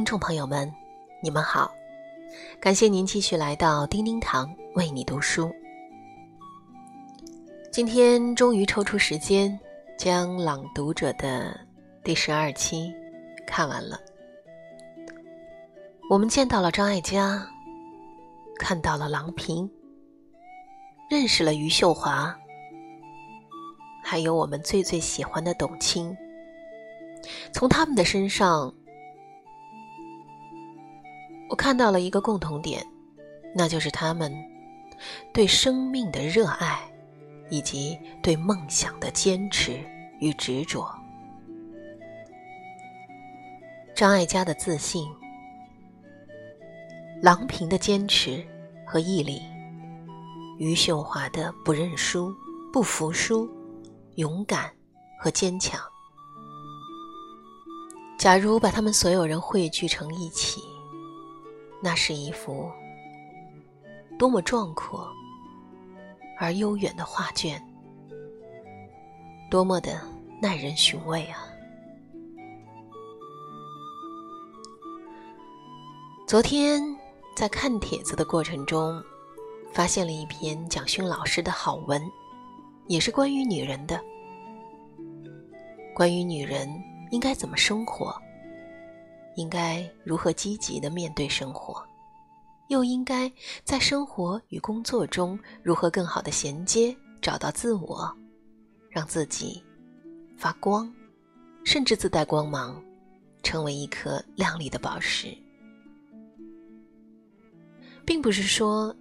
听众朋友们，你们好！感谢您继续来到叮叮堂为你读书。今天终于抽出时间将《朗读者》的第十二期看完了。我们见到了张艾嘉，看到了郎平，认识了余秀华，还有我们最最喜欢的董卿。从他们的身上，我看到了一个共同点，那就是他们对生命的热爱，以及对梦想的坚持与执着。张艾嘉的自信，郎平的坚持和毅力，余秀华的不认输、不服输、勇敢和坚强。假如把他们所有人汇聚成一起，那是一幅多么壮阔而悠远的画卷，多么的耐人寻味啊！昨天在看帖子的过程中，发现了一篇蒋勋老师的好文，也是关于女人的，关于女人。应该怎么生活？应该如何积极的面对生活？又应该在生活与工作中如何更好的衔接，找到自我，让自己发光，甚至自带光芒，成为一颗亮丽的宝石？并不是说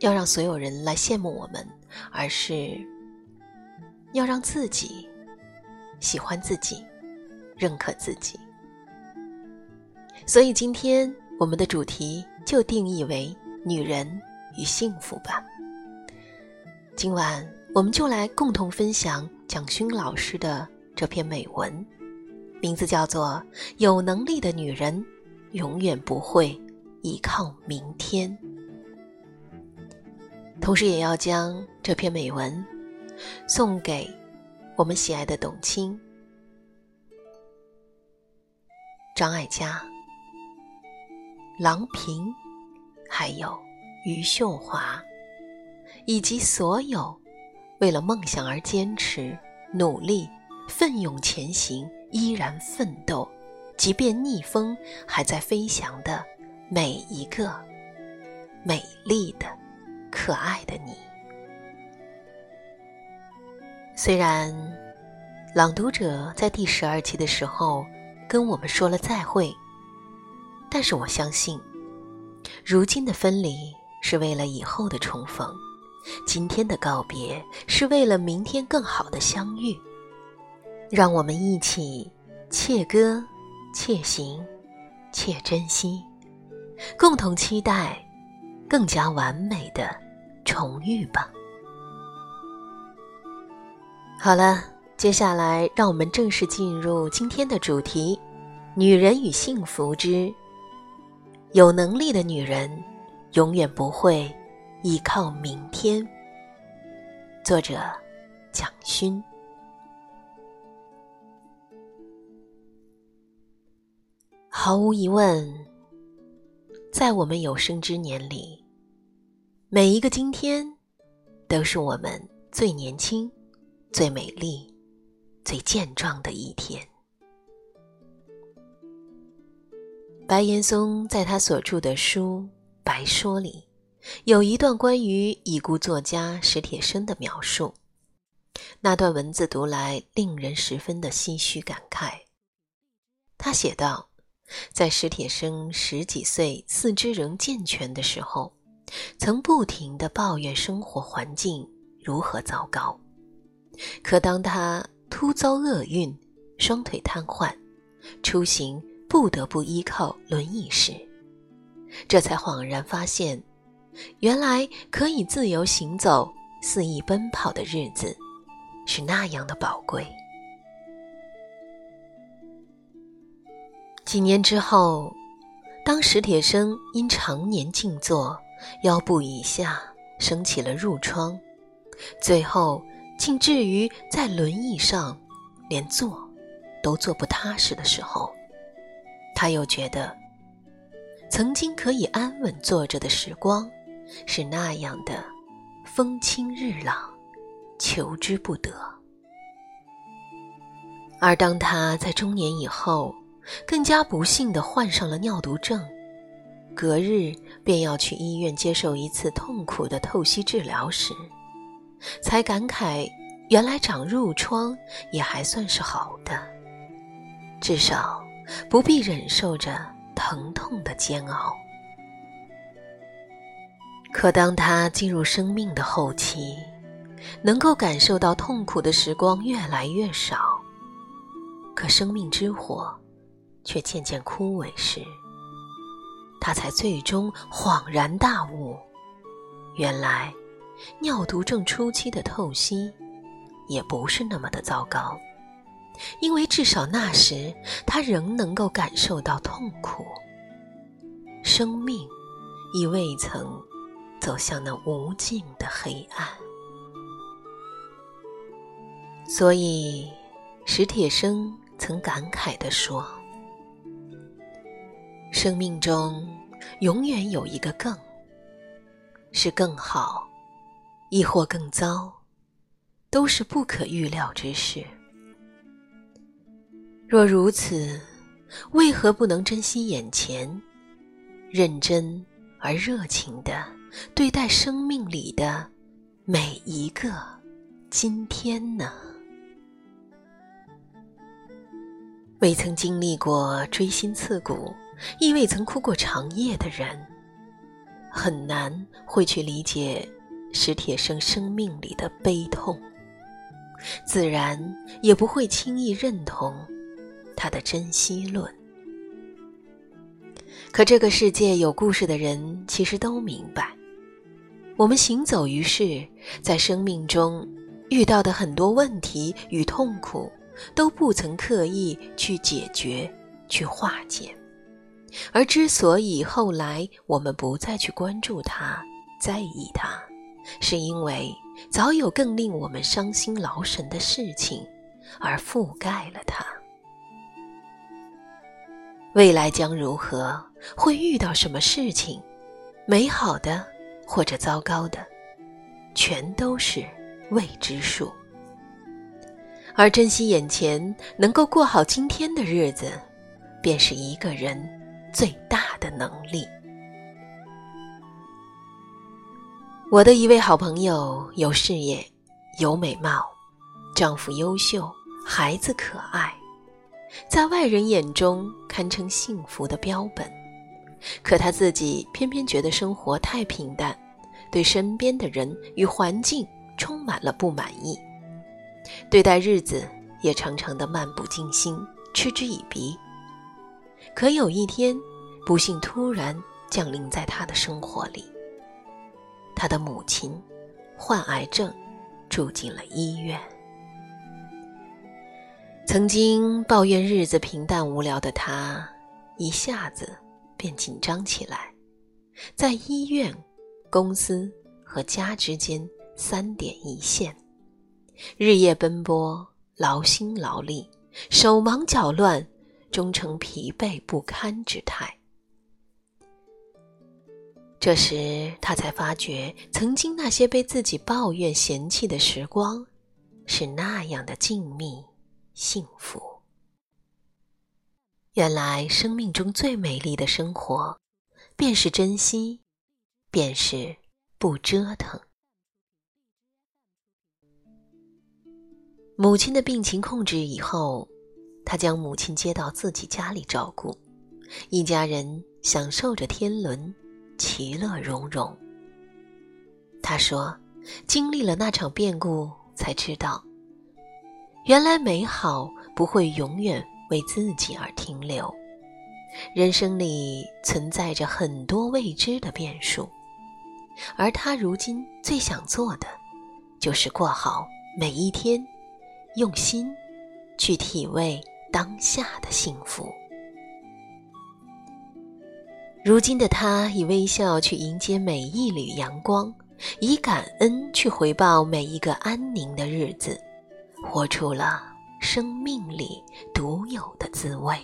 要让所有人来羡慕我们，而是要让自己。喜欢自己，认可自己，所以今天我们的主题就定义为“女人与幸福”吧。今晚我们就来共同分享蒋勋老师的这篇美文，名字叫做《有能力的女人永远不会依靠明天》，同时也要将这篇美文送给。我们喜爱的董卿、张艾嘉、郎平，还有余秀华，以及所有为了梦想而坚持、努力、奋勇前行、依然奋斗，即便逆风还在飞翔的每一个美丽的、可爱的你。虽然《朗读者》在第十二期的时候跟我们说了再会，但是我相信，如今的分离是为了以后的重逢，今天的告别是为了明天更好的相遇。让我们一起切歌、切行、切珍惜，共同期待更加完美的重遇吧。好了，接下来让我们正式进入今天的主题：女人与幸福之有能力的女人永远不会依靠明天。作者：蒋勋。毫无疑问，在我们有生之年里，每一个今天都是我们最年轻。最美丽、最健壮的一天。白岩松在他所著的书《白说》里，有一段关于已故作家史铁生的描述。那段文字读来令人十分的唏嘘感慨。他写道：“在史铁生十几岁、四肢仍健全的时候，曾不停的抱怨生活环境如何糟糕。”可当他突遭厄运，双腿瘫痪，出行不得不依靠轮椅时，这才恍然发现，原来可以自由行走、肆意奔跑的日子，是那样的宝贵。几年之后，当史铁生因常年静坐，腰部以下生起了褥疮，最后。竟至于在轮椅上连坐都坐不踏实的时候，他又觉得，曾经可以安稳坐着的时光，是那样的风清日朗，求之不得。而当他在中年以后，更加不幸地患上了尿毒症，隔日便要去医院接受一次痛苦的透析治疗时，才感慨，原来长褥疮也还算是好的，至少不必忍受着疼痛的煎熬。可当他进入生命的后期，能够感受到痛苦的时光越来越少，可生命之火却渐渐枯萎时，他才最终恍然大悟，原来。尿毒症初期的透析，也不是那么的糟糕，因为至少那时他仍能够感受到痛苦，生命已未曾走向那无尽的黑暗。所以，史铁生曾感慨地说：“生命中永远有一个更，是更好。”亦或更糟，都是不可预料之事。若如此，为何不能珍惜眼前，认真而热情的对待生命里的每一个今天呢？未曾经历过锥心刺骨，亦未曾哭过长夜的人，很难会去理解。史铁生生命里的悲痛，自然也不会轻易认同他的珍惜论。可这个世界有故事的人其实都明白，我们行走于世，在生命中遇到的很多问题与痛苦，都不曾刻意去解决、去化解。而之所以后来我们不再去关注它、在意它，是因为早有更令我们伤心劳神的事情，而覆盖了它。未来将如何，会遇到什么事情，美好的或者糟糕的，全都是未知数。而珍惜眼前，能够过好今天的日子，便是一个人最大的能力。我的一位好朋友有事业，有美貌，丈夫优秀，孩子可爱，在外人眼中堪称幸福的标本。可他自己偏偏觉得生活太平淡，对身边的人与环境充满了不满意，对待日子也常常的漫不经心，嗤之以鼻。可有一天，不幸突然降临在他的生活里。他的母亲患癌症，住进了医院。曾经抱怨日子平淡无聊的他，一下子便紧张起来，在医院、公司和家之间三点一线，日夜奔波，劳心劳力，手忙脚乱，终成疲惫不堪之态。这时，他才发觉，曾经那些被自己抱怨嫌弃的时光，是那样的静谧、幸福。原来，生命中最美丽的生活，便是珍惜，便是不折腾。母亲的病情控制以后，他将母亲接到自己家里照顾，一家人享受着天伦。其乐融融。他说：“经历了那场变故，才知道，原来美好不会永远为自己而停留。人生里存在着很多未知的变数，而他如今最想做的，就是过好每一天，用心去体味当下的幸福。”如今的他，以微笑去迎接每一缕阳光，以感恩去回报每一个安宁的日子，活出了生命里独有的滋味。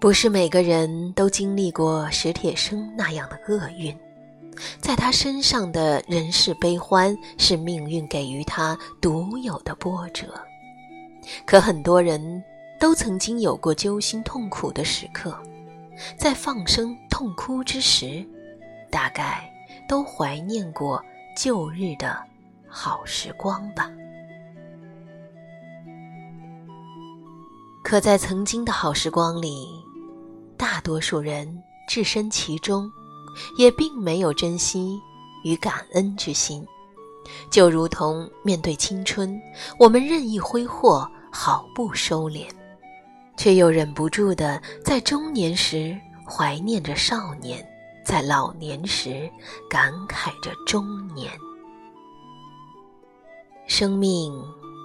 不是每个人都经历过史铁生那样的厄运，在他身上的人世悲欢是命运给予他独有的波折。可很多人都曾经有过揪心痛苦的时刻，在放声痛哭之时，大概都怀念过旧日的好时光吧。可在曾经的好时光里，大多数人置身其中，也并没有珍惜与感恩之心，就如同面对青春，我们任意挥霍，毫不收敛，却又忍不住的在中年时怀念着少年，在老年时感慨着中年。生命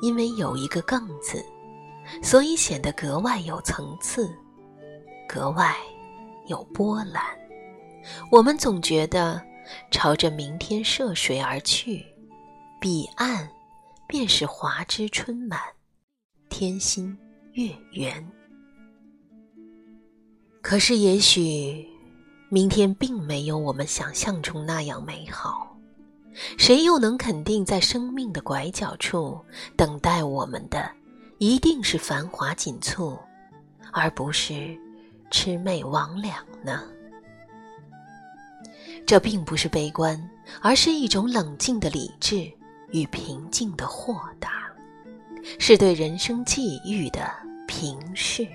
因为有一个“更”字，所以显得格外有层次。格外有波澜，我们总觉得朝着明天涉水而去，彼岸便是华枝春满，天心月圆。可是，也许明天并没有我们想象中那样美好。谁又能肯定，在生命的拐角处等待我们的，一定是繁华锦簇，而不是？魑魅魍魉呢？这并不是悲观，而是一种冷静的理智与平静的豁达，是对人生际遇的平视。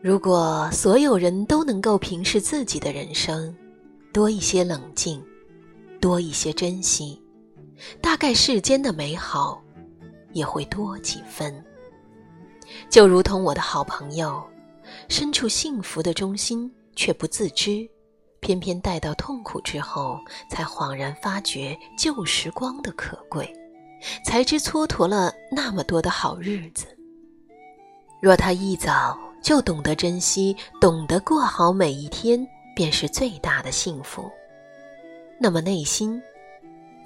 如果所有人都能够平视自己的人生，多一些冷静，多一些珍惜，大概世间的美好也会多几分。就如同我的好朋友，身处幸福的中心却不自知，偏偏待到痛苦之后，才恍然发觉旧时光的可贵，才知蹉跎了那么多的好日子。若他一早就懂得珍惜，懂得过好每一天，便是最大的幸福，那么内心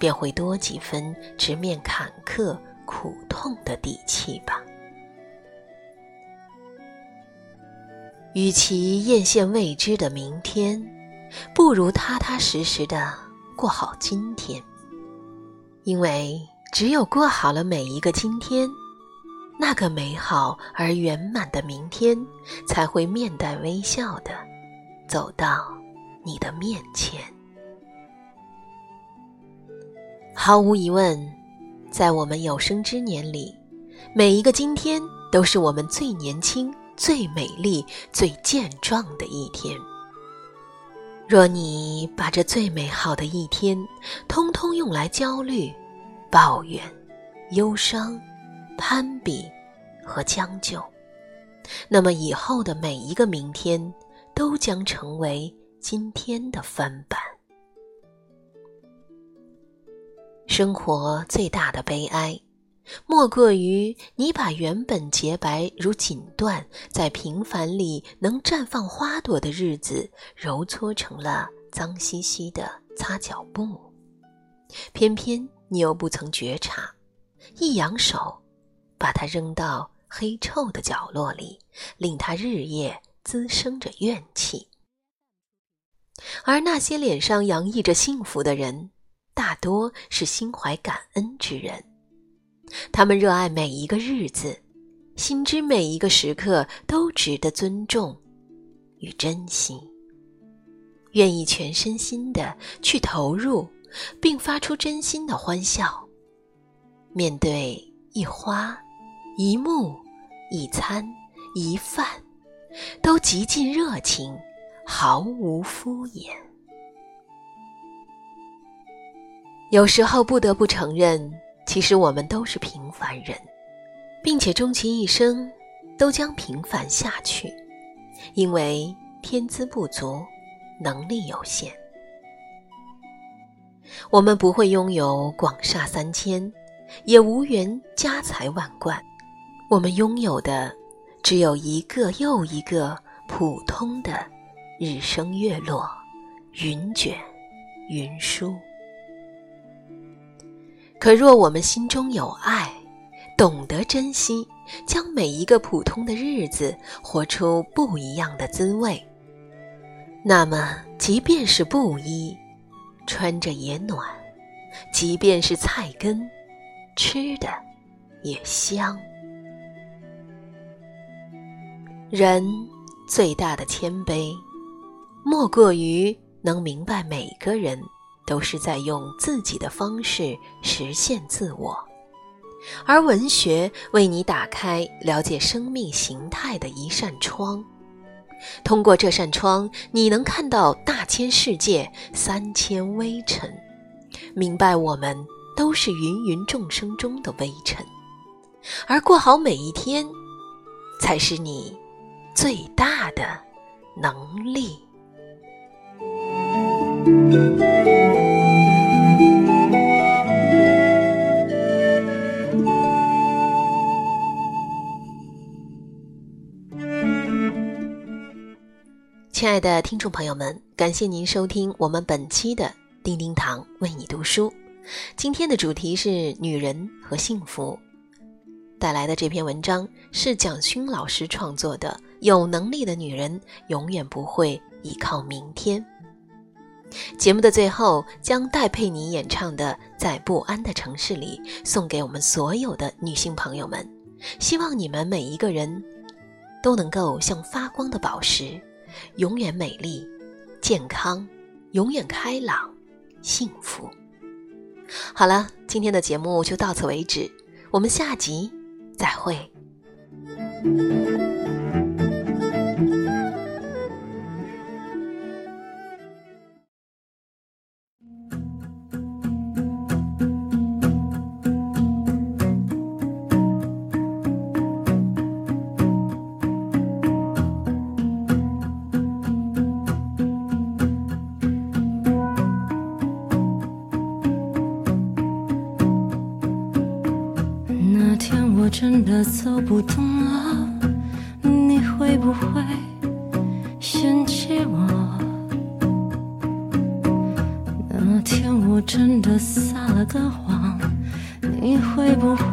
便会多几分直面坎坷苦痛的底气吧。与其艳羡未知的明天，不如踏踏实实的过好今天。因为只有过好了每一个今天，那个美好而圆满的明天才会面带微笑的走到你的面前。毫无疑问，在我们有生之年里，每一个今天都是我们最年轻。最美丽、最健壮的一天。若你把这最美好的一天，通通用来焦虑、抱怨、忧伤、攀比和将就，那么以后的每一个明天，都将成为今天的翻版。生活最大的悲哀。莫过于你把原本洁白如锦缎，在平凡里能绽放花朵的日子，揉搓成了脏兮兮的擦脚布。偏偏你又不曾觉察，一扬手，把它扔到黑臭的角落里，令它日夜滋生着怨气。而那些脸上洋溢着幸福的人，大多是心怀感恩之人。他们热爱每一个日子，心知每一个时刻都值得尊重与珍惜，愿意全身心的去投入，并发出真心的欢笑。面对一花、一木、一餐、一饭，都极尽热情，毫无敷衍。有时候不得不承认。其实我们都是平凡人，并且终其一生都将平凡下去，因为天资不足，能力有限。我们不会拥有广厦三千，也无缘家财万贯，我们拥有的只有一个又一个普通的日升月落、云卷云舒。可若我们心中有爱，懂得珍惜，将每一个普通的日子活出不一样的滋味。那么，即便是布衣，穿着也暖；即便是菜根，吃的也香。人最大的谦卑，莫过于能明白每个人都是在用自己的方式实现自我，而文学为你打开了解生命形态的一扇窗。通过这扇窗，你能看到大千世界，三千微尘，明白我们都是芸芸众生中的微尘，而过好每一天，才是你最大的能力。亲爱的听众朋友们，感谢您收听我们本期的叮叮堂为你读书。今天的主题是女人和幸福，带来的这篇文章是蒋勋老师创作的。有能力的女人永远不会依靠明天。节目的最后，将戴佩妮演唱的《在不安的城市里》送给我们所有的女性朋友们，希望你们每一个人都能够像发光的宝石。永远美丽、健康，永远开朗、幸福。好了，今天的节目就到此为止，我们下集再会。真的撒了个谎，你会不会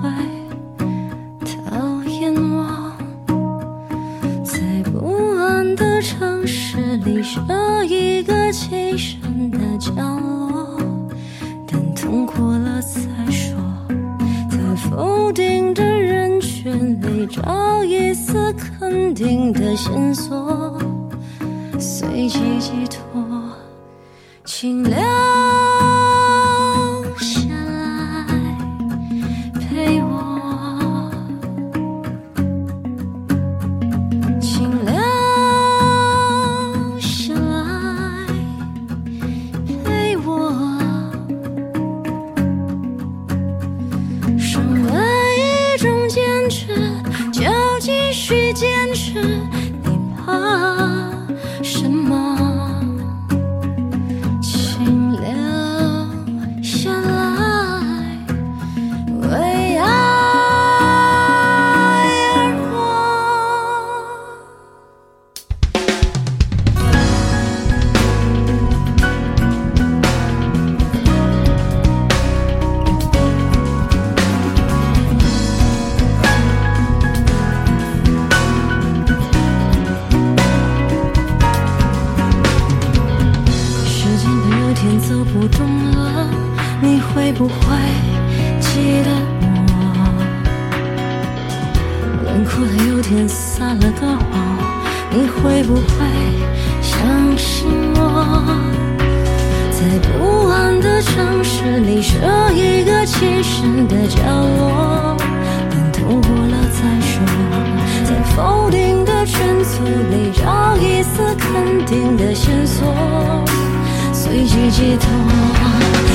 定的线索，随即寄托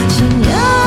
信仰。